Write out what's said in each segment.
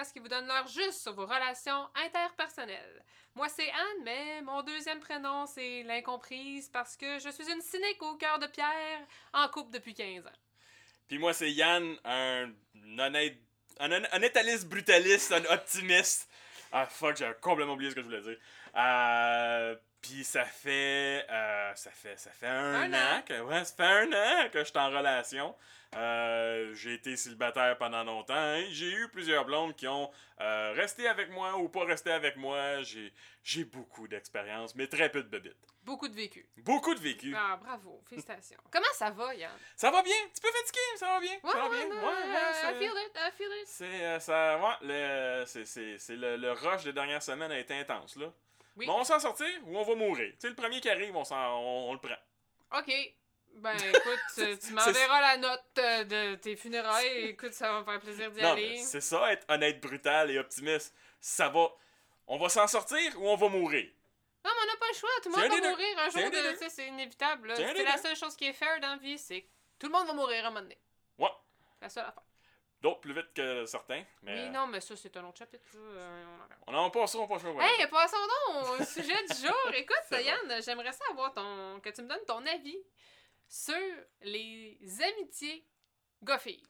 podcast qui vous donne l'heure juste sur vos relations interpersonnelles. Moi, c'est Anne, mais mon deuxième prénom, c'est l'incomprise parce que je suis une cynique au cœur de pierre en couple depuis 15 ans. Puis moi, c'est Yann, un honnête. Un, un brutaliste, un optimiste. Ah fuck, j'ai complètement oublié ce que je voulais dire. Euh, puis ça fait. euh, ça fait. Ça fait un, Un an. an. que. Ouais, ça fait un an que je suis en relation. Euh, j'ai été célibataire pendant longtemps. hein. J'ai eu plusieurs blondes qui ont euh, resté avec moi ou pas resté avec moi. J'ai, j'ai beaucoup d'expérience, mais très peu de bébites. Beaucoup de vécu. Beaucoup de vécu. Ah, bravo, félicitations. Comment ça va, Yann? Ça va bien? Tu peux fatigué? Ça va bien? Ouais, ça va ouais, bien? non, Ouais, ouais, c'est- I feel it, I feel it. C'est ça, ouais, le, c'est, c'est, c'est le, le rush des dernières semaines a été intense, là. Oui. Bon, on va s'en sortir ou on va mourir. Tu sais, le premier qui arrive, on, on, on le prend. OK. Ben, écoute, tu, m'enverras la note euh, de tes funérailles. Écoute, ça va me faire plaisir d'y aller. c'est ça, être honnête, brutal et optimiste. Ça va. On va s'en sortir ou on va mourir? Non, mais on n'a pas le choix. Tout le monde va mourir un jour. de- C'est inévitable. C'est la seule chose qui est fair dans la vie, c'est que tout le monde va mourir à un moment donné. Ouais. C'est la seule affaire. D'autres plus vite que certains. Mais Oui, non, mais ça, c'est un autre chapitre. Euh, on en regarde. on n'en passe pas, on passe pas. Hey, passons donc au sujet du jour. Écoute, Yann, j'aimerais ça avoir ton... que tu me donnes ton avis sur les amitiés gars-filles.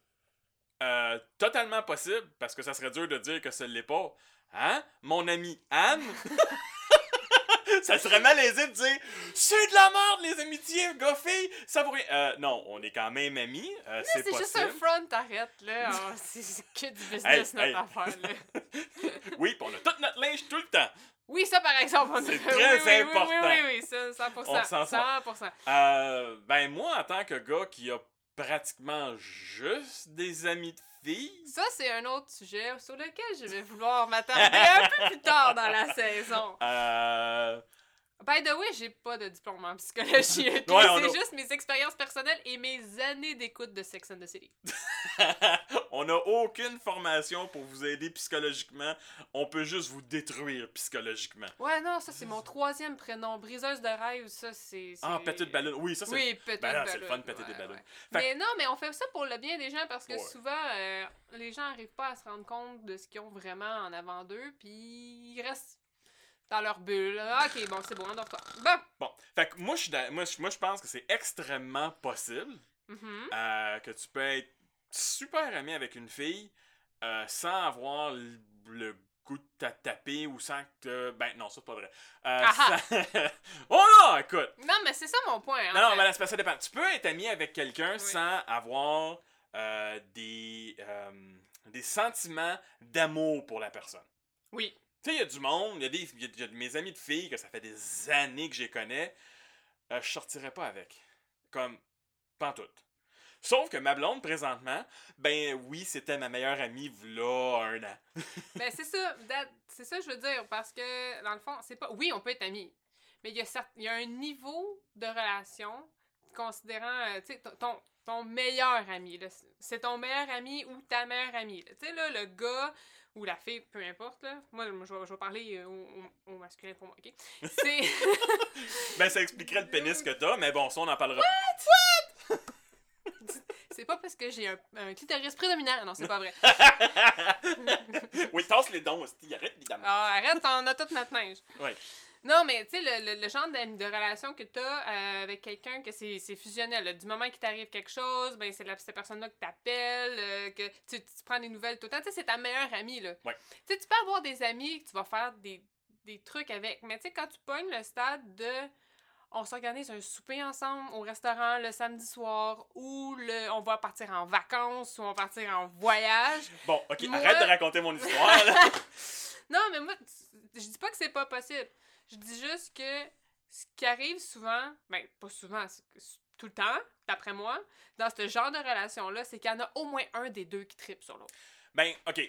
Euh, totalement possible, parce que ça serait dur de dire que ce l'est pas. Hein? Mon ami Anne? ça serait malaisé de dire C'est de la merde, les amitiés, gars-filles, ça vaut rien. Euh, non, on est quand même amis, euh, c'est juste un front, t'arrêtes, là. Oh, c'est que du business, Hey, notre hey. affaire, là. Oui, pis on a tout notre linge tout le temps. Oui, ça, par exemple, on C'est oui, très oui, oui, important. Oui, oui, oui, ça, 100%. On s'en sort. 100%. Euh, ben, moi, en tant que gars qui a pratiquement juste des amis de filles, Ça, c'est un autre sujet sur lequel je vais vouloir m'attarder un peu plus tard dans la saison. euh, By the way, j'ai pas de diplôme en psychologie. Ouais, on c'est a- juste mes expériences personnelles et mes années d'écoute de Sex and the City. on n'a aucune formation pour vous aider psychologiquement. On peut juste vous détruire psychologiquement. Ouais, non, ça, c'est mon troisième prénom. Briseuse de rêve, ça, c'est. Ah, péter de ballon. Oui, ça, c'est. Oui, petite Ben là, c'est le fun de péter des ouais, ballons. ouais. Fait- Mais non, mais on fait ça pour le bien des gens parce que Ouais. souvent, euh, les gens n'arrivent pas à se rendre compte de ce qu'ils ont vraiment en avant d'eux, puis ils restent dans leur bulle. Ah, ok, bon, c'est bon, endors-toi. Bon. Bon, fait que moi, je suis moi, je- moi, je pense que c'est extrêmement possible Mhm. euh, que tu peux être super ami avec une fille euh, sans avoir le, le goût de ta taper ou sans que. Ben, non, ça, c'est pas vrai. Euh, Ah ah. sans- oh non, écoute! Non, mais c'est ça mon point. en Non, non, fait. mais là, c'est parce que ça dépend. Tu peux être ami avec quelqu'un Oui. sans avoir euh, des, euh, des sentiments d'amour pour la personne. Oui. Tu sais, il y a du monde, il y a, des, y a- y a mes amis de filles que ça fait des années que je connais, euh, je sortirais pas avec. Comme, pantoute. Sauf que ma blonde, présentement, ben oui, c'était ma meilleure amie, v'là un an. Ben, c'est ça. C'est ça, que je veux dire. Parce que, dans le fond, c'est pas. Oui, on peut être amis. Mais il y, a y a un niveau de relation considérant, euh, tu sais, ton- ton, meilleur ami. C'est ton meilleur ami ou ta meilleure amie. Tu sais, là, le gars ou la fille, peu importe, là. Moi, je vais, je vais parler euh, au, au- au masculin pour moi, OK? C'est... Ben, ça expliquerait le pénis que t'as, mais bon, ça, on en parlera. c'est pas parce que j'ai un, un clitoris prédominant. Non, c'est pas vrai. oui, tasse les dons, hostie, arrête, évidemment. Ah, arrête, on a toute notre linge. Ouais. Non, mais tu sais, le, le, le genre de, de relation que tu as avec quelqu'un, que c'est fusionnel. là. Du moment qu'il t'arrive quelque chose, ben c'est la- cette personne-là que t'appelles, euh, que tu, tu prends des nouvelles tout le temps. Tu sais, c'est ta meilleure amie, là. Ouais. Tu sais, tu peux avoir des amis que tu vas faire des, des trucs avec, mais tu sais, quand tu pognes le stade de... On s'organise un souper ensemble au restaurant le samedi soir ou le, on va partir en vacances ou on va partir en voyage. Bon, ok, Moi- arrête de raconter mon histoire. Non, mais moi, je dis pas que c'est pas possible. Je dis juste que ce qui arrive souvent, ben pas souvent, tout le temps, d'après moi, dans ce genre de relation-là, c'est qu'il y en a au moins un des deux qui tripe sur l'autre. Ben, ok,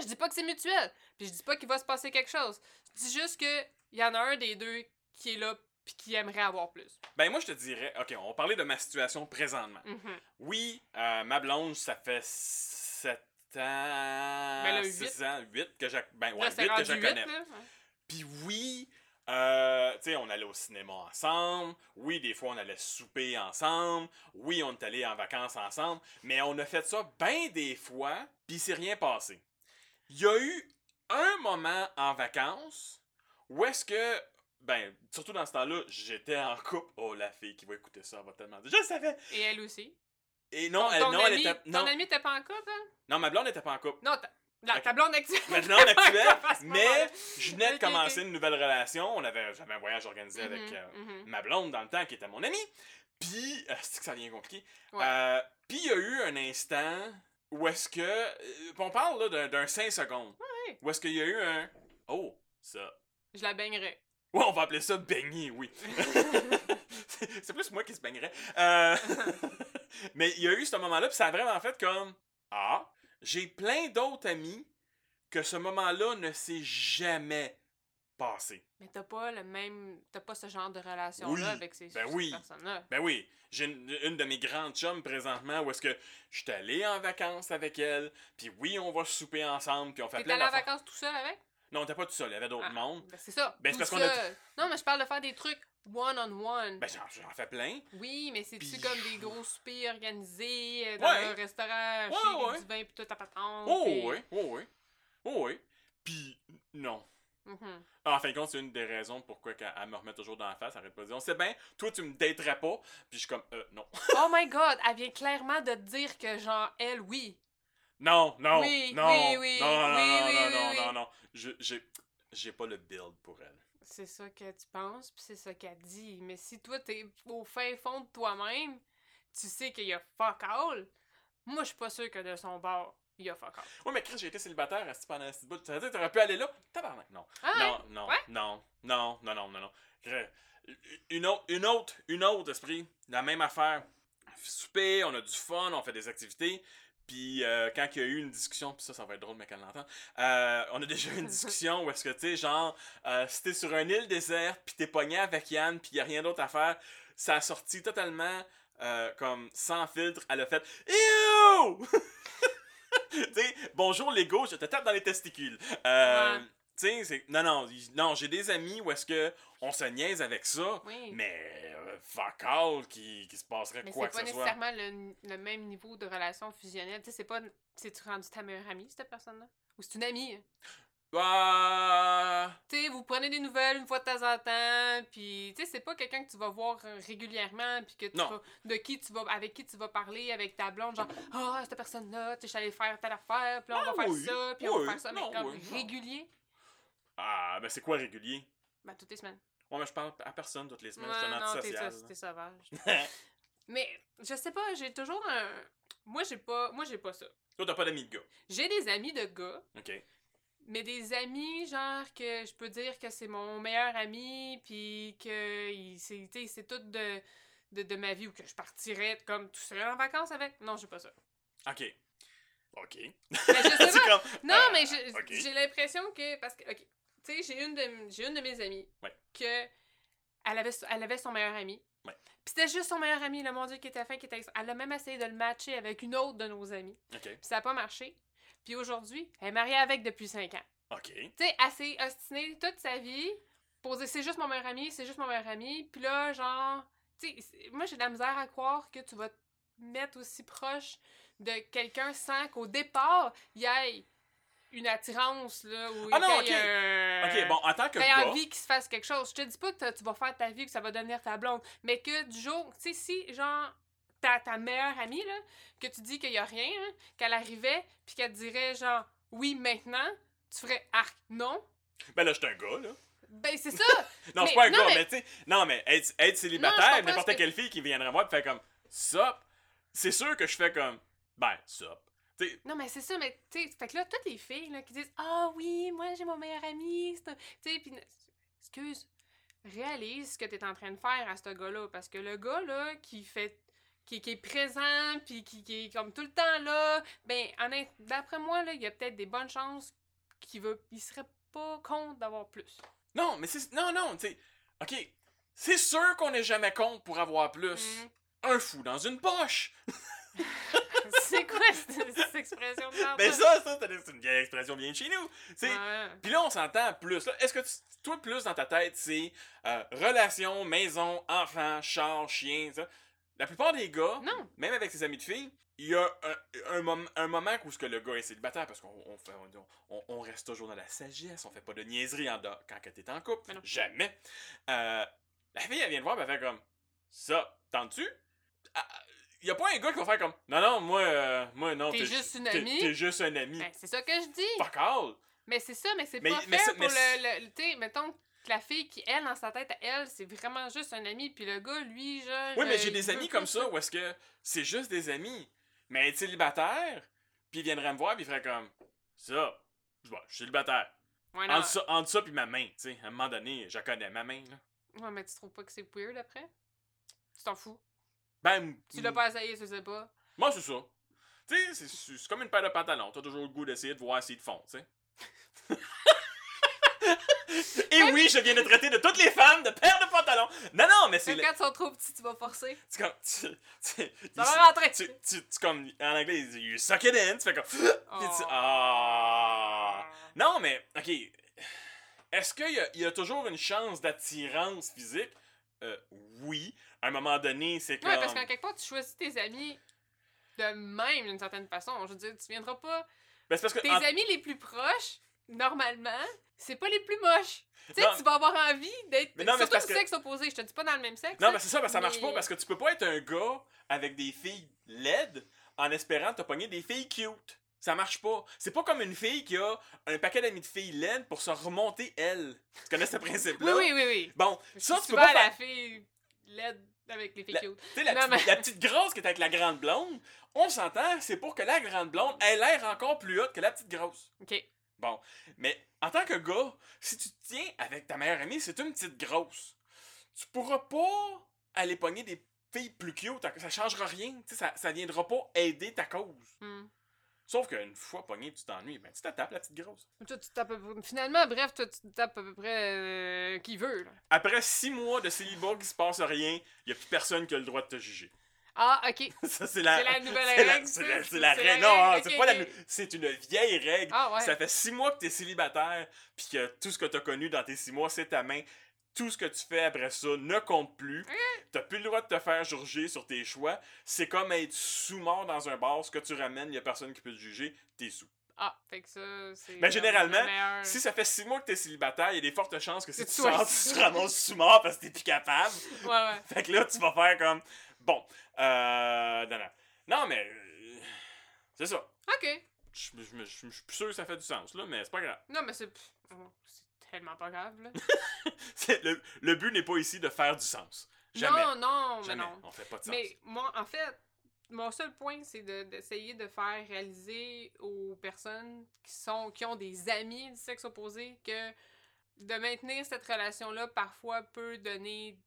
Je dis pas que c'est mutuel, puis je dis pas qu'il va se passer quelque chose. Je dis juste que il y en a un des deux qui est là puis qui aimerait avoir plus. ben moi, je te dirais, ok, on va parler de ma situation présentement. Mhm. Oui, euh, ma blonde, ça fait 7 ans, Ben là, 6 ans, 8 que je, ben, ouais, Là, c'est 8 que je connais. Puis oui, euh, tu sais, on allait au cinéma ensemble. Oui, des fois, on allait souper ensemble. Oui, on est allé en vacances ensemble. Mais on a fait ça bien des fois, puis il s'est rien passé. il y a eu un moment en vacances où est-ce que, ben, surtout dans ce temps-là, j'étais en couple. Oh, la fille qui va écouter ça, elle va tellement dire. Je le savais! Et elle aussi. Et non, ton, elle, ton non, elle ami, était. Non, Ton ami était pas en couple, hein? non, ma blonde n'était pas en couple. Non, la, Ok. ta blonde actuelle. Maintenant, actuelle, mais je venais de commencer une nouvelle relation. On avait, j'avais un voyage organisé avec Mhm, euh, mhm. ma blonde dans le temps qui était mon amie. Puis, euh, c'est que ça devient compliqué. Ouais. Euh, puis, il y a eu un instant où est-ce que. on parle là d'un- d'un 5 secondes. Ouais. Où est-ce qu'il y a eu un. Oh, ça. Je la baignerais. Ouais, on va appeler ça baigner, oui. C'est plus moi qui se baignerais. Mais il y a eu ce moment-là, puis ça a vraiment fait comme Ah, j'ai plein d'autres amis que ce moment-là ne s'est jamais passé. Mais t'as pas le même. T'as pas ce genre de relation-là Oui, avec ces, ben ces oui. personnes-là. Ben oui, j'ai une, une de mes grandes chums présentement où est-ce que je suis allé en vacances avec elle, puis oui, on va souper ensemble, puis on fait T'es allé en vacances tout seul avec? Non, on était pas tout seul, il y avait d'autres Ah, mondes. Ben c'est ça. Ben, c'est tout parce qu'on a seul. Non, mais je parle de faire des trucs one-on-one. Ben j'en j'en fais plein. oui, mais c'est-tu Puis- comme des gros soupers organisés euh, dans Ouais. un restaurant Ouais, chic avec ouais. du vin pis tout à patente? Oh oui, oh oui, oh oui. Puis non. Mhm. Ah, En fin de compte, c'est une des raisons pourquoi qu'elle elle me remet toujours dans la face. Elle arrête pas de dire On sait bien, toi, tu me daterais pas. Puis je suis comme Euh, non. Oh my god, elle vient clairement de te dire que genre, elle, oui. Non, non, Oui, non, oui, oui, non, non, oui, non, oui, non, oui, non, oui. non, non. Je- J'ai j'ai pas le build pour elle. C'est ça que tu penses, puis c'est ça qu'elle dit. Mais si toi, t'es au fin fond de toi-même, tu sais qu'il y a fuck all, moi, je suis pas sûr que de son bord, il y a fuck all. Ouais, mais Chris, j'ai été célibataire à pendant un petit bout. Que t'aurais pu aller là Tabarnak, non. Ah? Non, non, Ouais? non, non, non, non, non, non. Je- Une autre, une autre, une autre, esprit. La même affaire. Souper, on a du fun, on fait des activités. Puis euh, quand il y a eu une discussion, puis ça, ça va être drôle, mais qu'elle l'entend. euh, on a déjà eu une discussion où est-ce que, tu sais, genre, euh, si t'es sur une île déserte, puis t'es pogné avec Yann, puis y a rien d'autre à faire, ça a sorti totalement euh, comme sans filtre. Elle a fait Ew! tu sais, bonjour Lego, je te tape dans les testicules. Euh, Ouais. Tu sais, c'est. Non, non, non, j'ai des amis où est-ce que on se niaise avec ça, Oui. mais euh, fuck all qui, qui se passerait Mais quoi c'est que pas ce soit. nécessairement le, le même niveau de relation fusionnelle. Tu sais, c'est pas. C'est-tu rendu ta meilleure amie, cette personne-là? Ou c'est une amie? Bah. Tu sais, vous prenez des nouvelles une fois de temps en temps, puis tu sais, c'est pas quelqu'un que tu vas voir euh, régulièrement, puis que tu Non. vas, de qui tu vas, avec qui tu vas parler, avec ta blonde, genre, ah, cette personne-là, tu sais, je suis allée faire telle affaire, puis là, on Ah va faire ça, puis on va faire ça, mais non, comme oui, régulier, Ah, ben c'est quoi régulier? ben, toutes les semaines. Ouais, mais je parle à personne toutes les semaines, je suis un non, antisocial. t'es sauvage. mais, je sais pas, j'ai toujours un. Moi, j'ai pas, moi, j'ai pas ça. Toi, t'as pas d'amis de gars? J'ai des amis de gars, Ok. Mais des amis, genre, que je peux dire que c'est mon meilleur ami, puis que il- c'est c'est tout de, de, de ma vie, ou que je partirais comme tout seul en vacances avec. Non, j'ai pas ça. Ok. Ok. Mais je sais pas. comme. Non, Ah, mais je- j'ai l'impression que. Parce que, ok, tu sais, j'ai une, de, une de mes amies Ouais. que. Elle avait, elle avait son meilleur ami. Ouais. Puis c'était juste son meilleur ami, le mon Dieu, qui était fin, qui était. Elle a même essayé de le matcher avec une autre de nos amies. Ok. Puis ça a pas marché. Puis aujourd'hui, elle est mariée avec depuis 5 ans. Ok. tu sais, assez ostinée toute sa vie, poser c'est juste mon meilleur ami, c'est juste mon meilleur ami, puis là, genre, tu sais, moi j'ai de la misère à croire que tu vas te mettre aussi proche de quelqu'un sans qu'au départ, il y ait une attirance, là, ou Ah non, y ait ok. un- Ok, bon, en tant que gars. envie qu'il se fasse quelque chose. Je te dis pas que tu vas faire ta vie, que ça va devenir ta blonde, mais que du jour, tu sais, si, genre, ta, ta meilleure amie, là, que tu dis qu'il y a rien, hein, qu'elle arrivait, puis qu'elle te dirait, genre, oui, maintenant, tu ferais arc, non? Ben là, je suis un gars, là. Ben, c'est ça! Non, je suis pas un non, gars, mais- mais, tu sais. Non, mais être, célibataire, n'importe que- quelle fille qui viendrait voir et fait comme Sup, c'est sûr que je fais comme Ben, sup. Non, mais c'est ça, mais tu sais, fait que là, toutes les filles là, qui disent Ah oui, moi j'ai mon meilleur ami, tu sais, puis excuse, réalise ce que t'es en train de faire à ce gars-là, parce que le gars là qui fait. Qui, qui est présent, puis qui, qui est comme tout le temps là, ben, d'après moi, là, il y a peut-être des bonnes chances qu'il veut, il serait pas contre d'avoir plus. non, mais c'est. Non, non, tu sais. Ok, c'est sûr qu'on n'est jamais contre pour avoir plus. Mhm. Un fou dans une poche. c'est quoi cette, cette expression de merde, Ben ça, ça, c'est une vieille expression bien de chez nous. Ouais. Puis là, on s'entend plus. Est-ce que tu- toi, plus dans ta tête, c'est euh, relation, maison, enfant, char, chien, ça? la plupart des gars, Non. même avec ses amis de filles, il y a un, un, mom- un moment où ce que le gars est célibataire parce qu'on on reste toujours dans la sagesse, on fait pas de niaiserie en dehors quand t'es en couple. Jamais. Euh, la fille, elle vient de voir, elle fait comme ça, tentes-tu? Y a pas un gars qui va faire comme non, non, moi, euh, moi non. T'es juste une amie? T'es juste un ami. Ben, c'est ça que je dis. Fuck all. Mais c'est ça, mais c'est pas mais fair ça- pour le. le tu mettons que la fille qui, elle, dans sa tête, à elle, c'est vraiment juste un ami, puis le gars, lui, genre. Oui, mais euh, j'ai des amis comme ça où est-ce que c'est juste des amis. Mais être célibataire, puis il viendrait me voir, puis il ferait comme ça. Je vois, je suis célibataire. Ouais. Entre ça, entre ça puis ma main, tu sais. À un moment donné, je connais ma main, là. Ouais, mais tu trouves pas que c'est weird après? Tu t'en fous? Ben, Tu l'as pas essayé, tu sais pas. Moi, c'est ça. Tu sais, c'est- comme une paire de pantalons. T'as toujours le goût d'essayer de voir s'ils te font, tu sais. Et oui, je viens de traiter de toutes les femmes de paires de pantalons. Non, non, mais c'est. Quand ils sont trop petits, tu vas forcer. C'est comme. Tu, tu, Ça va rentrer. tu, tu, tu- comme. En anglais, ils disent You suck it in. Tu fais comme. Puis tu- Ah. Non, mais, ok. Est-ce qu'il y, a- il y a toujours une chance d'attirance physique? Euh. À un moment donné, c'est comme. Ouais, parce qu'en quelque part, tu choisis tes amis de même d'une certaine façon. Je veux dire, tu viendras pas. Ben, c'est parce que. Tes en- amis les plus proches, normalement, c'est pas les plus moches. Tu sais, tu vas avoir envie d'être. Mais non, mais c'est Surtout du que- sexe opposé. Je te dis pas dans le même sexe. Non, mais c'est ça, ben, ça marche mais- pas parce que tu peux pas être un gars avec des filles laides en espérant te pogner des filles cute. Ça marche pas. C'est pas comme une fille qui a un paquet d'amis de filles laides pour se remonter elle. Tu connais ce principe-là? oui, oui, oui. Bon, Je ça, tu peux pas la faire. fille laide avec les filles La- cute. Tu sais, la, Non, petite- mais- la petite grosse qui est avec la grande blonde, on s'entend, c'est pour que la grande blonde ait l'air encore plus haute que la petite grosse. Ok. Bon, mais en tant que gars, si tu te tiens avec ta meilleure amie, c'est une petite grosse. Tu pourras pas aller pogner des filles plus cute, ça changera rien. Ça viendra pas aider ta cause. Hmm. Sauf qu'une fois pogné, tu t'ennuies, ben tu te tapes la petite grosse. Tu tapes Finalement, bref, toi, tu tapes à peu près euh, qui veut. Là. Après six mois de célibat qui se passe rien, y a plus personne qui a le droit de te juger. Ah, ok. Ça, c'est la, nouvelle règle, C'est la, règle. Non, c'est pas la C'est une vieille règle. Ah, ouais. Ça fait six mois que t'es célibataire, puis que tout ce que t'as connu dans tes six mois, c'est ta main. Tout ce que tu fais après ça ne compte plus. T'as plus le droit de te faire juger sur tes choix. C'est comme être sous-mort dans un bar. Ce que tu ramènes, y a personne qui peut te juger. T'es sous. Ah, fait que ça, c'est. Mais généralement, meilleur. Si ça fait six mois que t'es célibataire, il y a des fortes chances que si tu sors, tu te ramasses sous-mort parce que t'es plus capable. Ouais, ouais. Fait que là, tu vas faire comme. Bon. Euh. Non, non. Non, mais. euh, C'est ça. Ok. Je suis sûr que ça fait du sens, là, mais c'est pas grave. Non, mais c'est. Tellement pas grave, là. Le, le but n'est pas ici de faire du sens. Jamais. Non, non, mais Jamais. non. On fait pas de sens. Mais moi, en fait, mon seul point, c'est de- d'essayer de, faire réaliser aux personnes qui sont qui ont des amis du sexe opposé que de maintenir cette relation-là parfois peut donner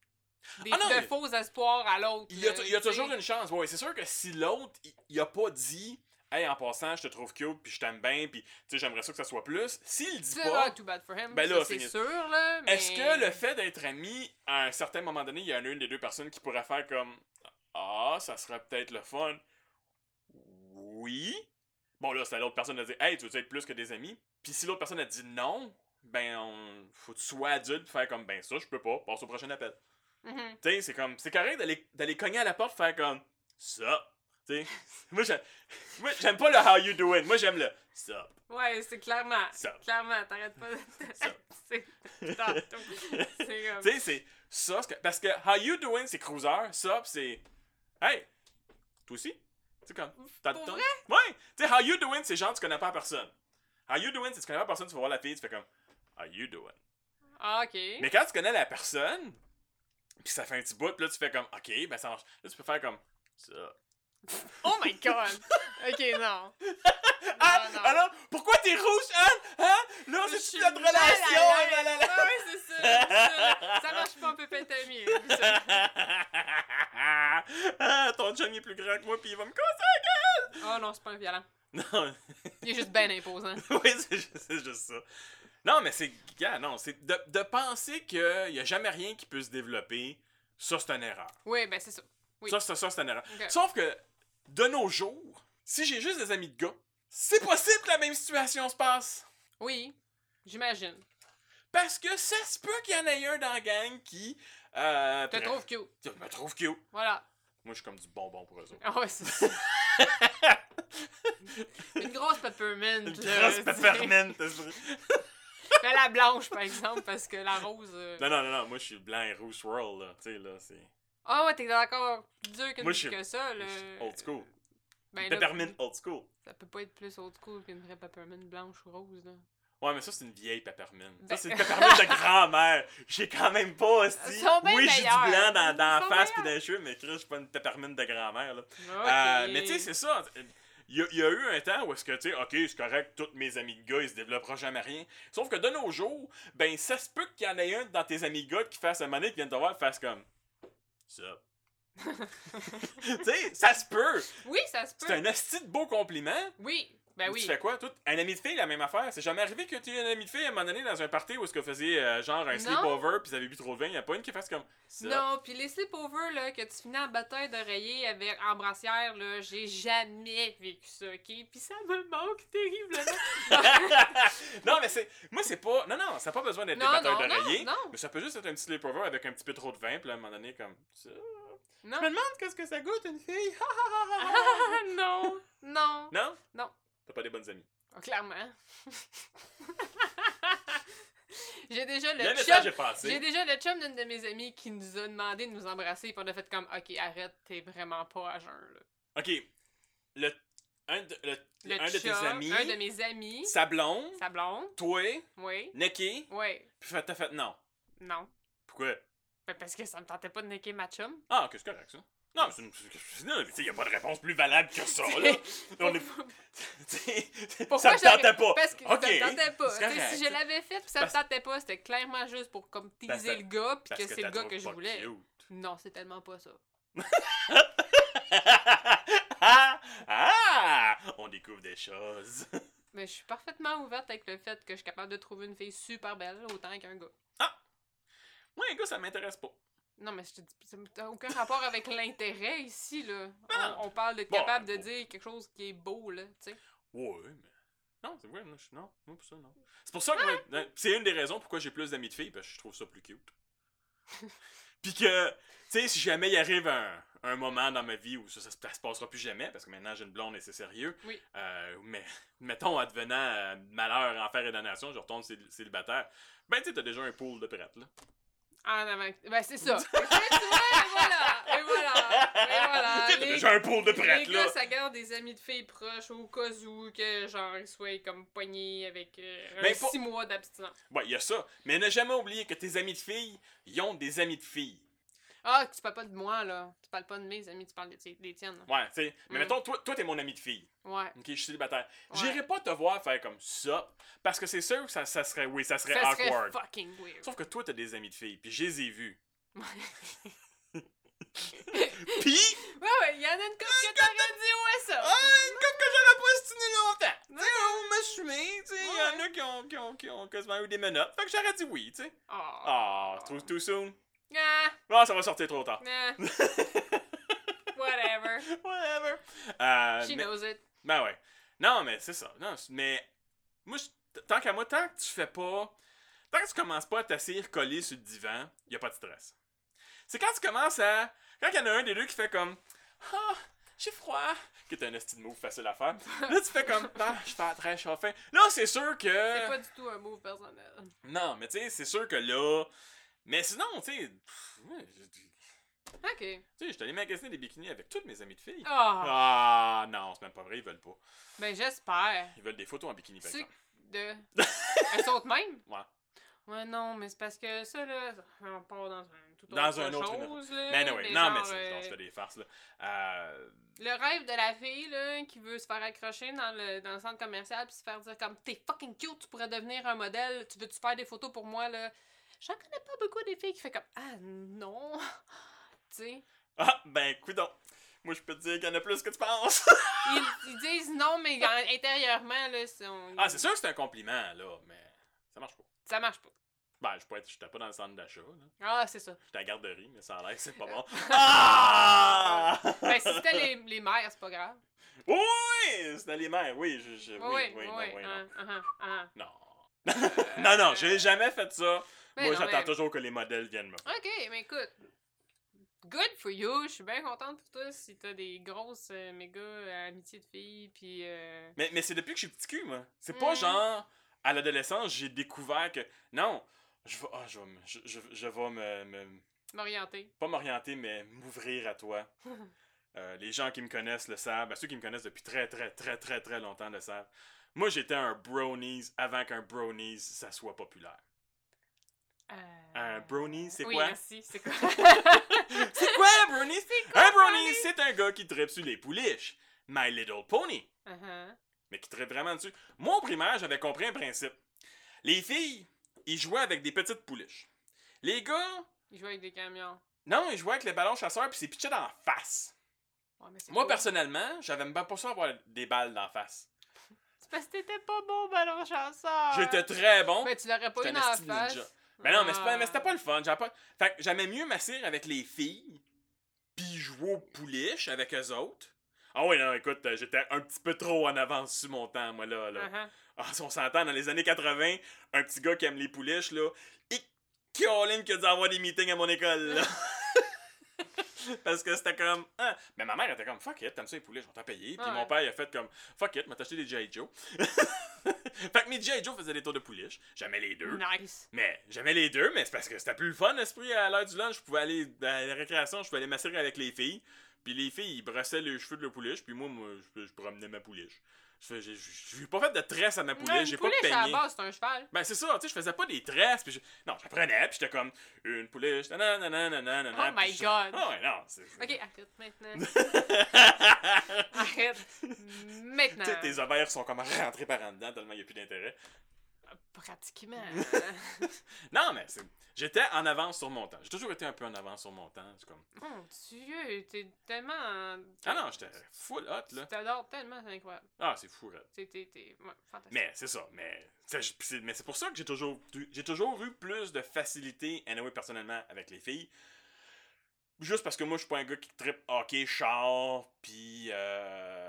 des, Ah non, de mais- faux espoirs à l'autre. Il y a, il y toujours une chance. Ouais, c'est sûr que si l'autre, il, il a pas dit. Hey, en passant, je te trouve cute, puis je t'aime bien, puis tu sais, j'aimerais ça que ça soit plus. S'il dit pas, too bad for him. Ben là, c'est sûr, là. Mais... Est-ce que le fait d'être ami, à un certain moment donné, il y en a une des deux personnes qui pourrait faire comme Ah, ça serait peut-être le fun? Oui. Bon, là, c'est à l'autre personne de dire Hey, tu veux être plus que des amis? Puis si l'autre personne a dit non, ben, on... faut que tu sois adulte faire comme Ben, ça, je peux pas, passe au prochain appel. Mhm. Tu sais, c'est comme, c'est correct d'aller, d'aller cogner à la porte, faire comme ça. Tu sais, moi, j'aime, pas le how you doing, moi, j'aime le ça. Ouais, c'est clairement. Ça. Clairement, t'arrêtes pas de. Ça. c'est tantôt. C'est comme. Tu sais, c'est ça. Parce que How You Doing, c'est cruiser. Pis c'est. Hey! Toi aussi? Tu sais, comme. T'as vrai? Ouais! Tu sais, How You Doing, c'est genre, tu connais pas la personne. How You Doing, c'est tu connais pas la personne, tu vas voir la fille, tu fais comme. How You Doing? Ah, ok. Mais quand tu connais la personne, pis ça fait un petit bout, pis là, tu fais comme. Ok, ben ça marche. Là, tu peux faire comme. Ça. Oh my god! ok, non. Ah! non. Alors, pourquoi t'es rouge, Anne? Hein? Là, Je suis notre relation! là. Ouais, ouais, c'est ça, ça. Ça marche pas, amis. hein, ça. ah, ton chum est plus grand que moi, pis il va me casser Oh non, c'est pas un violent. la gueule! Non, Il est juste ben imposant. oui, c'est juste, ça. Non, mais c'est. gars, non, c'est de, de penser qu'il n'y a jamais rien qui peut se développer, ça, c'est une erreur. Oui, ben c'est ça. Oui. Ça, ça, ça, c'est une erreur. Sauf que, de nos jours, si j'ai juste des amis de gars, c'est possible que la même situation se passe. Oui, j'imagine. Parce que ça se peut qu'il y en ait un dans la gang qui. Euh, Te trouve cute. qui me trouve cute. Voilà. Moi, je suis comme du bonbon pour eux autres. Ah ouais, c'est ça. Une grosse peppermint. Une grosse peppermint. c'est vrai. Mais la blanche, par exemple, parce que la rose. euh, Non, non, non, non, moi, je suis blanc et rouge swirl, là. Tu sais, là, c'est. Ah ouais, t'es d'accord plus dur que, Moi, je suis- que ça, là. Old school. Ben, là, Peppermint old school. Ça peut pas être plus old school qu'une vraie peppermint blanche ou rose, là. Ouais, mais ça, c'est une vieille peppermint. Ça, Ben- c'est une peppermint de grand-mère. J'ai quand même pas, sont bien Oui, j'ai du meilleurs. blanc dans, dans Ils la sont face meilleurs. dans les cheveux, mais Chris, je suis pas une peppermint de grand-mère, là. Ok. Euh, mais tu sais, c'est ça. Il y, a, il y a eu un temps où est-ce que, tu sais, ok, c'est correct, tous mes amis de gars, ils se développeront jamais rien. Sauf que de nos jours, ben, ça se peut qu'il y en ait un dans tes amis de gars qui fasse un monnaie qui vienne te voir, fasse comme. Ça. tu sais, ça se peut. Oui, ça se peut. C'est un asti de beau compliment. Oui, ben oui. Tu fais quoi, toi? Un ami de fille, la même affaire. C'est jamais arrivé que tu aies un ami de fille à un moment donné dans un party où est-ce que vous faisiez euh, genre un sleepover puis vous avez bu trop de vin. Il a pas une qui fasse comme ça. Non, puis les sleepovers là, que tu finis en bataille d'oreiller avec en brassière, là, j'ai jamais vécu ça, ok? Puis ça me manque terriblement. non, mais c'est. Moi, c'est pas. Non, non, ça n'a pas besoin d'être des batailles d'oreiller. Mais ça peut juste être un petit sleepover avec un petit peu trop de vin, puis à un moment donné, comme ça. non. Je me demande qu'est-ce que ça goûte, une fille? Non, non, non? Non. T'as pas des bonnes amies. Ah, clairement. j'ai déjà Le chum, j'ai déjà le chum d'une de mes amies qui nous a demandé de nous embrasser, puis on a fait comme, ok, arrête, t'es vraiment pas à jeun, là. Ok. Le. Un de, le- Le un de tes amis. un de mes amis, Sa blonde. sa blonde, Toi. oui, Neki. oui, Puis t'as fait non. non. Pourquoi? Ben, parce que ça me tentait pas de niquer ma chum. Ah, ok, c'est correct, ça. Non, c'est une. Non, mais tu sais, y a pas de réponse plus valable que ça, là. On est. Pourquoi ça me tentait pas. Parce que Ok, ça me tentait pas. correct. si je l'avais fait puis ça Parce- me tentait pas, c'était clairement juste pour comme teaser le gars puis que c'est le gars que je voulais. cute. Non, c'est tellement pas ça. ah! On découvre des choses. Mais je suis parfaitement ouverte avec le fait que je suis capable de trouver une fille super belle autant qu'un gars. Moi, les gars, ça m'intéresse pas. Non, mais je te dis, ça aucun rapport avec l'intérêt ici, là. On, on parle d'être Bon, capable de bon. dire quelque chose qui est beau, là, tu sais. Ouais, mais. Non, c'est vrai, non, je- non, moi pour ça, non. C'est pour ça que moi, euh, c'est une des raisons pourquoi j'ai plus d'amis de filles, parce que je trouve ça plus cute. Puis que, tu sais, si jamais il arrive un, un moment dans ma vie où ça, ça, se- ça se passera plus jamais, parce que maintenant j'ai une blonde et c'est sérieux, Oui. euh, mais mettons, advenant euh, malheur, enfer et damnation, je retourne cél- célibataire, ben tu sais, t'as déjà un pool de prêtes, là. En avant. Ben, c'est ça. Et voilà. Et voilà. Et voilà. Déjà un pool de prêtes, Les là. gars, ça garde des amis de filles proches au cas où que, genre, ils soient comme poignés avec euh, un Mais pour- six mois d'abstinence. Ouais, il y a ça. Mais ne jamais oublier que tes amis de filles, ils ont des amis de filles. Ah, tu parles pas de moi, là. Tu parles pas de mes amis, tu parles des, ti- des tiennes. là. Ouais, tu sais. Mais Mm. mettons, toi, toi, t'es mon ami de fille. Ouais. Ok, je suis célibataire. Ouais. J'irai pas te voir faire comme ça. Parce que c'est sûr que ça, ça serait, oui, ça serait Ça serait awkward. fucking weird. Sauf que toi, t'as des amis de filles, puis je les ai vus. ouais, Puis, ouais, y en a une couple que t'aurais dit, ouais, ça. ah, comme que j'aurais pas estiné longtemps. Tu sais, on m'a assumé, tu sais, il y en a qui ont, qui, ont, qui ont quasiment eu des menottes. Fait que j'aurais dit oui, tu sais. Oh. Ah, too, too soon. Ah, Ah, ça va sortir trop tard. nah. Whatever. Whatever. Euh, She mais- knows it. Ben ouais. Non, mais c'est ça. Non, mais moi, je- tant qu'à moi, tant que tu fais pas. Tant que tu commences pas à t'asseoir collé sur le divan, y a pas de stress. C'est quand tu commences à. Quand il y en a un des deux qui fait comme. Ah, j'ai froid. Qui est un esti de move facile à faire. Là, tu fais comme. Ah, je fais très chauffin. Là, c'est sûr que. C'est pas du tout un move personnel. Non, mais tu sais, c'est sûr que là. Mais sinon, tu sais. je- Tu Ok. sais, j'étais allé magasiner des bikinis avec toutes mes amies de filles. Ah. Ah, non, c'est même pas vrai, ils veulent pas. Ben, j'espère. Ils veulent des photos en bikini, par C'est exemple. de. Elles sont de même? Ouais. Ouais, non, mais c'est parce que ça, là, on part dans un tout Dans autre un autre chose, là. Mais anyway, mais non, mais c'est, euh, non, je fais des farces, là. Euh, Le rêve de la fille, là, qui veut se faire accrocher dans le, dans le centre commercial puis se faire dire comme t'es fucking cute, tu pourrais devenir un modèle, tu veux-tu faire des photos pour moi, là? J'en connais pas beaucoup des filles qui fait comme ah non, tu sais? Ah, ben, coudon. Moi, je peux te dire qu'il y en a plus que tu penses. Ils, ils disent non, mais en- intérieurement, là, c'est on- ah, c'est sûr que c'est un compliment, là, mais ça marche pas. Ça marche pas. Ben, je peux être, j'étais pas dans le centre d'achat, là. Ah, c'est ça. J'étais à la garderie, mais ça a l'air que c'est pas bon. Ah! Ben, si c'était les, les mères, c'est pas grave. Oui, c'était les mères, oui, je, je- oui, oui, non, oui, non. ah, ah, ah. Non. non, non, j'ai jamais fait ça. Ben Moi, non, j'attends mais- toujours que les modèles viennent me voir. Ok, mais écoute. Good for you! Je suis bien contente pour toi si t'as des grosses euh, méga euh, amitiés de filles, puis... euh, Mais, mais c'est depuis que je suis petit cul, moi. C'est pas Mm. genre, à l'adolescence, j'ai découvert que. Non, je vais, ah, je vais, me- je, je, je vais me, me- m'orienter. Pas m'orienter, mais m'ouvrir à toi. Euh, les gens qui me connaissent le savent. Ben, ceux qui me connaissent depuis très, très, très, très, très longtemps le savent. Moi, j'étais un brownies avant qu'un brownies, ça soit populaire. Euh, Un brownie, c'est oui, quoi? merci, c'est quoi? C'est quoi un brownie? quoi, Un brownie, c'est un gars qui tripe sur les pouliches. My Little Pony. Uh-huh. mais qui traite vraiment dessus. Moi, au primaire, j'avais compris un principe. Les filles, ils jouaient avec des petites pouliches. Les gars, Il joue avec des camions. non, ils jouaient avec les ballons chasseurs puis c'est pitché dans la face. Ouais, Moi, cool. personnellement, j'avais même pas ça avoir des balles dans la face. C'est parce que t'étais pas bon ballon chasseur. J'étais très bon. Mais tu l'aurais pas eu dans la face. ninja. Mais non, mais, c'est pas- mais c'était pas le fun. Pas... Fait que j'aimais mieux m'asseoir avec les filles puis jouer aux pouliches avec eux autres. Ah oui, non, écoute, euh, j'étais un petit peu trop en avance sur mon temps, moi, là. là. Uh-huh. Ah, si on s'entend, dans les années 80, un petit gars qui aime les pouliches, là, et Caroline qui a dû avoir des meetings à mon école, là. Parce que c'était comme. Ah. Mais ma mère était comme, fuck it, t'aimes ça les pouliches, on t'a payé. Puis Ouais. mon père, il a fait comme, fuck it, m'a acheté des G.I. Joe. fait que mes G.I. Joe faisaient des tours de pouliches. J'aimais les deux. Nice. Mais j'aimais les deux, mais c'est parce que c'était plus le fun, l'esprit. À l'heure du lunch, je pouvais aller à la récréation, je pouvais aller m'asseoir avec les filles. Puis les filles, ils brossaient les cheveux de la pouliche, puis moi, moi je, je promenais ma pouliche. Je j'ai pas fait de tresse à ma Ouais, j'ai pas à la peigné. base, c'est un cheval. Ben c'est ça, tu sais, je faisais pas des tresses, puis je... Non, j'apprenais, puis j'étais comme, une pouliche, nanana, nanana, nanana, Oh my je- God. Ouais, non, c'est... Ok, arrête maintenant. Arrête. Maintenant. Sais, tes ovaires sont comme rentrés par en dedans, tellement il n'y a plus d'intérêt. Pratiquement. Non, mais c'est... J'étais en avance sur mon temps. J'ai toujours été un peu en avance sur mon temps, c'est comme... Mon Dieu, t'es tellement. Ah non, j'étais full hot, là. T'adores tellement, c'est incroyable. Ah, c'est fou, raide. T'es. Ouais, fantastique. Mais c'est ça, mais c'est, c'est- mais c'est pour ça que j'ai toujours, eu- j'ai toujours eu plus de facilité, anyway, personnellement, avec les filles. Juste parce que moi, je suis pas un gars qui tripe hockey, char, pis euh,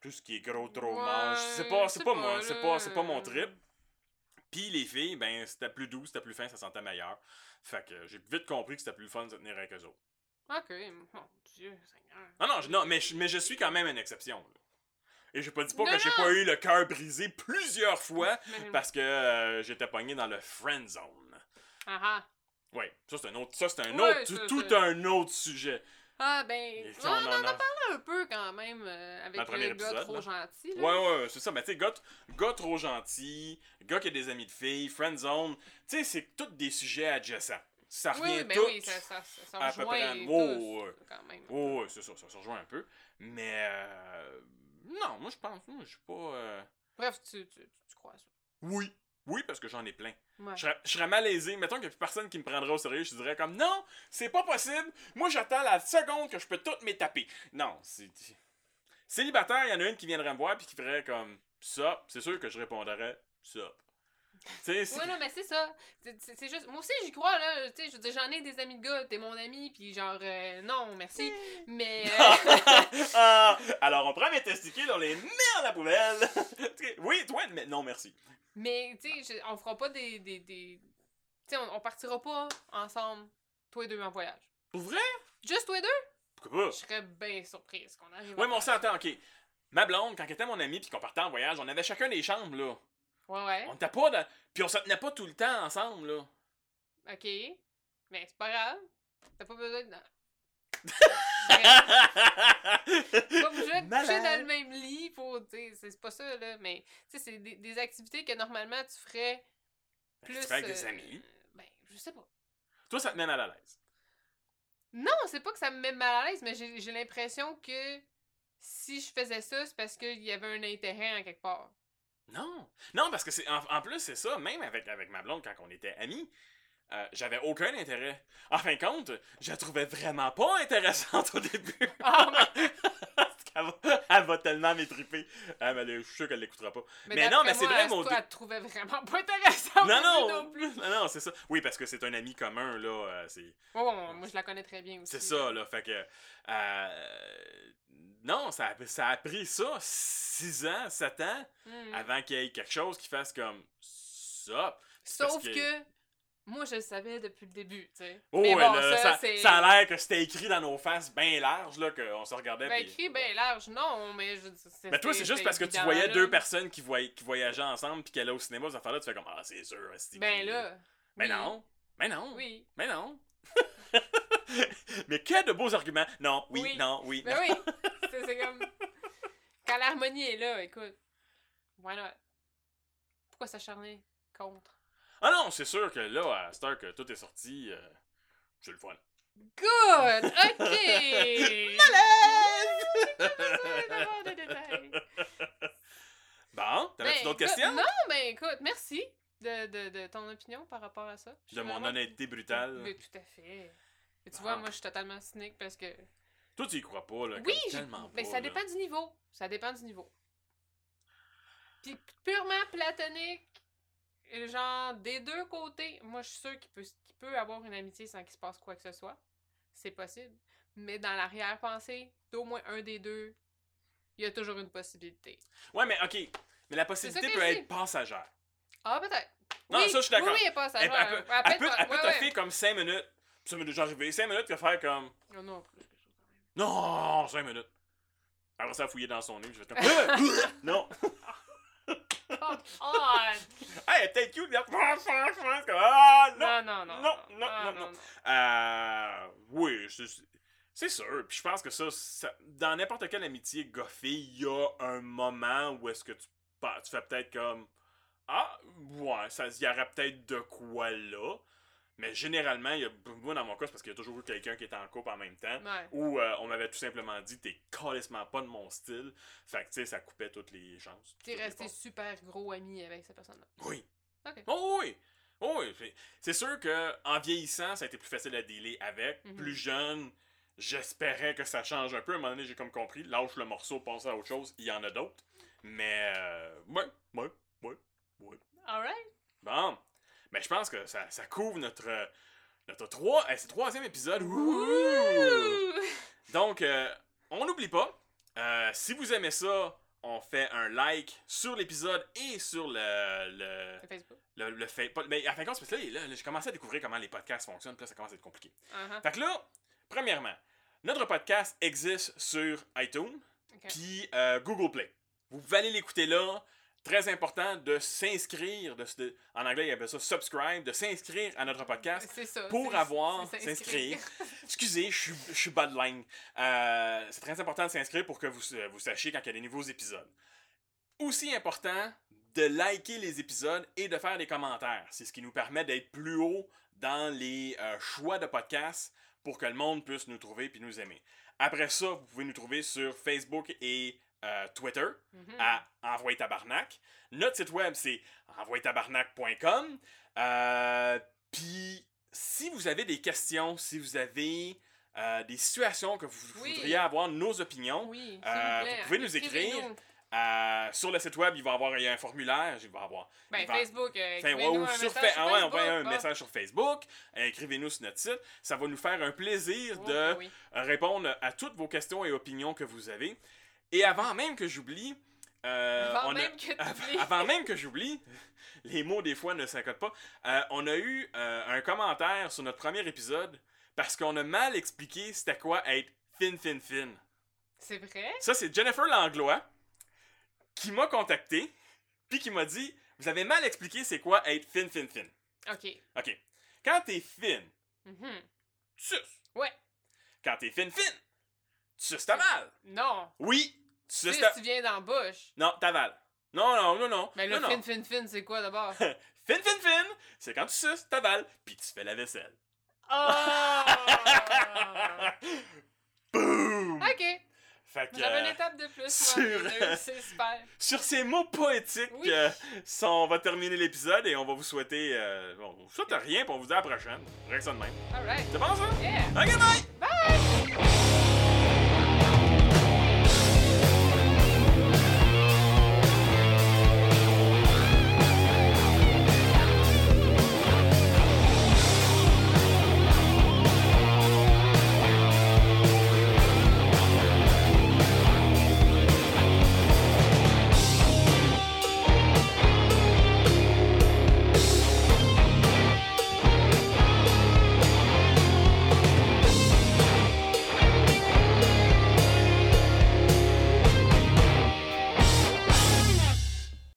tout ce qui est gros trop Ouais, manche. C'est pas, c'est pas pas, moi, c'est pas, c'est pas mon trip. Puis les filles, ben, c'était plus doux, c'était plus fin, ça sentait meilleur. Fait que j'ai vite compris que c'était plus le fun de se tenir avec eux autres. Ok, mon Dieu, Seigneur. Non, non, je, non mais, je, mais je suis quand même une exception. là. Et je pas dit pas Non, que j'ai non. pas eu le cœur brisé plusieurs fois Mais- parce que euh, j'étais pogné dans le friend zone. Ah ah. Ouais, ça c'est un autre, ça c'est un Ouais, autre, ça, tout un autre sujet. Ah, ben. On, en a parlé un peu quand même euh, avec le gars épisode, trop là. gentil. Là. Ouais, ouais, c'est ça. Mais tu sais, gars, gars trop gentil, gars qui a des amis de filles, friend zone, tu sais, c'est tous des sujets adjacents. Ça revient oui, ben tout oui, ça, ça, ça, à peu près. tous, Oh, ouais. quand même. Oh, ouais, c'est ça, ça se rejoint un peu. Mais euh, non, moi je pense, moi je suis pas. euh, Bref, tu, tu, tu, tu crois ça. Oui, oui, parce que j'en ai plein. Ouais. Je serais, je serais malaisé. Mettons qu'il n'y a plus personne qui me prendrait au sérieux. Je dirais comme non, c'est pas possible. Moi, j'attends la seconde que je peux toutes m'étaper. Non, c'est. Célibataire, il y en a une qui viendrait me voir puis qui ferait comme ça. C'est sûr que je répondrais ça. Ouais, non, mais c'est ça. C'est- juste. Moi aussi, j'y crois, là. Tu sais, je veux dire, j'en ai des amis de gars, t'es mon ami, puis genre, euh, non, merci. Mais. euh, Ah, alors, on prend mes testicules, on les met dans la poubelle. oui, toi, mais non, merci. Mais, tu sais, on fera pas des. des, des... Tu sais, on, on partira pas ensemble, toi et deux, en voyage. Pour vrai? Juste toi et deux? Pourquoi pas? Je serais bien surprise qu'on arrive. Ouais, à mais on s'entend, ok. Ma blonde, quand elle était mon amie puis qu'on partait en voyage, on avait chacun des chambres, là. Ouais, ouais. On était pas dans... Puis on se tenait pas tout le temps ensemble, là. Ok. Mais c'est pas grave. T'as pas besoin de. Pas obligé de coucher Malade. dans le même lit pour. C'est pas ça, là. Mais, c'est des, des activités que normalement tu ferais Ben, plus. tu fais avec des euh, amis. Ben, je sais pas. Toi, ça te met mal à l'aise? Non, c'est pas que ça me met mal à l'aise, mais j'ai j'ai l'impression que si je faisais ça, c'est parce qu'il y avait un intérêt en quelque part. Non. Non, parce que c'est en, en plus, c'est ça, même avec, avec ma blonde, quand on était amis, euh, j'avais aucun intérêt. En fin de compte, je la trouvais vraiment pas intéressante au début. Ah, elle, va, elle va tellement m'étriper. Ah, mais je suis sûr qu'elle l'écoutera pas. Mais d'après non, mais c'est vrai, mon toi, elle trouvait vraiment pas intéressant Non, non, non plus. non, non, c'est ça. Oui, parce que c'est un ami commun, là. euh, c'est moi, je la connais très bien aussi. c'est ça, là. Fait que. euh, non, ça a, ça a pris ça 6 ans, 7 ans, Mhm. avant qu'il y ait quelque chose qui fasse comme ça. Sauf que... Moi, je le savais depuis le début, tu sais. Oh, Mais bon, là, ça, ça, a l'air que c'était écrit dans nos faces bien large, là, qu'on se regardait. Ben, écrit bien large, non, mais je Mais toi, c'est juste parce que tu voyais là. deux personnes qui, voyaient, qui voyageaient ensemble puis qui allaient au cinéma, cette affaire-là, tu fais comme Ah, c'est sûr, c'est Ben là. Mais oui. non, mais non, Oui. mais non. mais que de beaux arguments. Non, oui, Oui. non, oui. Ben oui. C'est c'est comme. Quand l'harmonie est là, écoute. Why not? Pourquoi s'acharner contre? Ah non, c'est sûr que là, à cette heure que tout est sorti, euh, c'est le fun. Good! Ok! Détails. Bon, t'avais-tu Ben, d'autres questions? Non, mais écoute, merci de, de, de ton opinion par rapport à ça. Je De mon vraiment- honnêteté brutale. Mais tout à fait. Et tu Ah. vois, moi, je suis totalement cynique parce que. Toi, tu y crois pas, là. Oui, tellement mais pas, ça là. dépend du niveau. Ça dépend du niveau. Puis purement platonique, genre des deux côtés, moi je suis sûre qu'il peut, qu'il peut avoir une amitié sans qu'il se passe quoi que ce soit. C'est possible. Mais dans l'arrière-pensée, d'au moins un des deux, il y a toujours une possibilité. Ouais, mais ok. Mais la possibilité peut être passagère. Ah, peut-être. Non, Oui, ça, je suis d'accord. Oui, oui, il est pas Elle, ça. elle elle peut, peut, elle peut ouais, toffer ouais. comme 5 minutes. Ça m'est déjà arrivé. 5 minutes que faire comme. Oh non, plus que ça, Non, 5 minutes. Après ça, fouiller dans son nez, je vais comme. non. On! Hey, cute. là. C'est comme, Ah, non. Non, non, non. non, non, Ah, non, non. Euh. Oui, c'est- sûr. Puis je pense que ça, ça- dans n'importe quelle amitié goffée, il y a un moment où est-ce que tu, tu fais peut-être comme. Ah, ouais, il y aurait peut-être de quoi là. Mais généralement, il y a, moi dans mon cas, c'est parce qu'il y a toujours eu quelqu'un qui était en couple en même temps. Ouais. Ou euh, on m'avait tout simplement dit, t'es carrément pas de mon style. Fait que, tu sais, ça coupait toutes les chances. T'es resté super gros ami avec cette personne-là. Oui. Ok. Oh oui! Oh oui! C'est- sûr que en vieillissant, ça a été plus facile à dealer avec. Mhm. Plus jeune, j'espérais que ça change un peu. À un moment donné, j'ai comme compris, lâche le morceau, passe à autre chose, il y en a d'autres. Mais, euh, ouais, ouais, ouais, ouais. Alright. Bon. Mais je pense que ça, ça couvre notre, euh, notre trois, eh, c'est le troisième épisode. Ouh! Donc, euh, on n'oublie pas, euh, si vous aimez ça, on fait un like sur l'épisode et sur le, le, Le Facebook. le, le Mais à fin de compte, parce que là, là, j'ai commencé à découvrir comment les podcasts fonctionnent, puis là, ça commence à être compliqué. Uh-huh. Fait que là, premièrement, notre podcast existe sur iTunes, Ok. puis euh, Google Play. Vous pouvez aller l'écouter là. Très important de s'inscrire, de, en anglais, il appelle ça subscribe, de s'inscrire à notre podcast ça. pour avoir s'inscrire. Excusez, je suis, bas de ligne. Euh, c'est très important de s'inscrire pour que vous, euh, vous sachiez quand il y a des nouveaux épisodes. Aussi important de liker les épisodes et de faire des commentaires. C'est ce qui nous permet d'être plus haut dans les euh, choix de podcasts pour que le monde puisse nous trouver puis nous aimer. Après ça, vous pouvez nous trouver sur Facebook et euh, Twitter Mhm. à Envoyer Tabarnak. Notre site web, c'est envoyetabarnak.com. Euh, Puis, si vous avez des questions, si vous avez euh, des situations que vous Oui. voudriez avoir nos opinions, Oui, vous pouvez nous écrire. euh, sur le site web, il va y avoir un formulaire. Il va y avoir. Ben, va- Facebook. euh, Enfin, ouais, ou un sur Fa- ah ouais, un. Ah. message sur Facebook. Écrivez-nous sur notre site. Ça va nous faire un plaisir de oui. répondre à toutes vos questions et opinions que vous avez. Et avant même que j'oublie, euh, Avant a- même que t'oublies. avant même que j'oublie, les mots des fois ne s'accotent pas. euh, on a eu euh, un commentaire sur notre premier épisode parce qu'on a mal expliqué c'était quoi être fin fin fin. C'est vrai? Ça c'est Jennifer Langlois qui m'a contacté puis qui m'a dit vous avez mal expliqué c'est quoi être fin fin fin. Ok. Ok. Quand t'es fine, Mhm. tu suces. Ouais. Quand t'es fine fine, tu suces ta balle. Non. Oui, tu sais, tu viens bouche. Non, t'avales. Non, non, non, non. Mais le non, fin, non. fin, fin, c'est quoi d'abord? Fin, fin, fin, c'est quand tu suces, t'avales, puis tu fais la vaisselle. Oh! Boom! ok. Fait que, J'avais une euh, étape de plus, sur- c'est super. sur ces mots poétiques, Oui. euh, on va terminer l'épisode et on va vous souhaiter... euh, bon, on vous souhaite rien, puis on vous dit à la prochaine. Rien que ça de même. Alright. C'est bon, ça? Yeah. Ok, bye! Bye!